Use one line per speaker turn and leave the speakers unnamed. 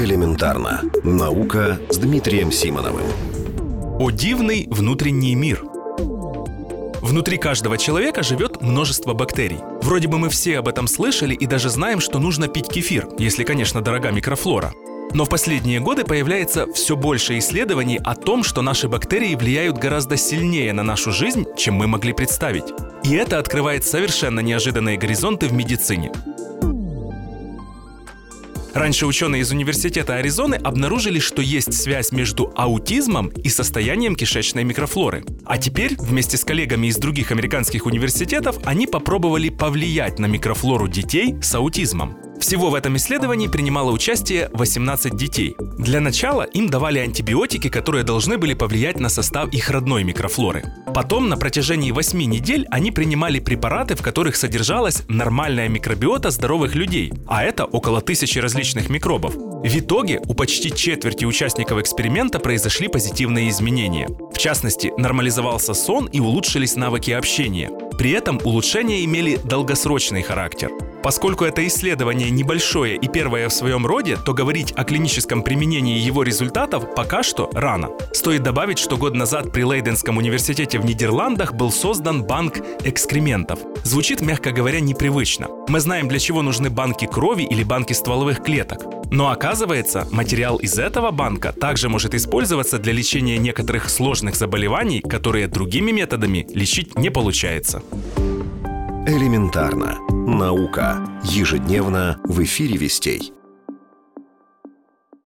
Элементарно. Наука с Дмитрием Симоновым.
О дивный внутренний мир. Внутри каждого человека живет множество бактерий. Вроде бы мы все об этом слышали и даже знаем, что нужно пить кефир, если, конечно, дорога микрофлора. Но в последние годы появляется все больше исследований о том, что наши бактерии влияют гораздо сильнее на нашу жизнь, чем мы могли представить. И это открывает совершенно неожиданные горизонты в медицине. Раньше ученые из Университета Аризоны обнаружили, что есть связь между аутизмом и состоянием кишечной микрофлоры. А теперь вместе с коллегами из других американских университетов они попробовали повлиять на микрофлору детей с аутизмом. Всего в этом исследовании принимало участие 18 детей. Для начала им давали антибиотики, которые должны были повлиять на состав их родной микрофлоры. Потом на протяжении 8 недель они принимали препараты, в которых содержалась нормальная микробиота здоровых людей, а это около тысячи различных микробов. В итоге у почти четверти участников эксперимента произошли позитивные изменения. В частности, нормализовался сон и улучшились навыки общения. При этом улучшения имели долгосрочный характер. Поскольку это исследование небольшое и первое в своем роде, то говорить о клиническом применении его результатов пока что рано. Стоит добавить, что год назад при Лейденском университете в Нидерландах был создан банк экскрементов. Звучит, мягко говоря, непривычно. Мы знаем, для чего нужны банки крови или банки стволовых клеток. Но оказывается, материал из этого банка также может использоваться для лечения некоторых сложных заболеваний, которые другими методами лечить не получается.
Элементарно. Наука. Ежедневно в эфире Вестей.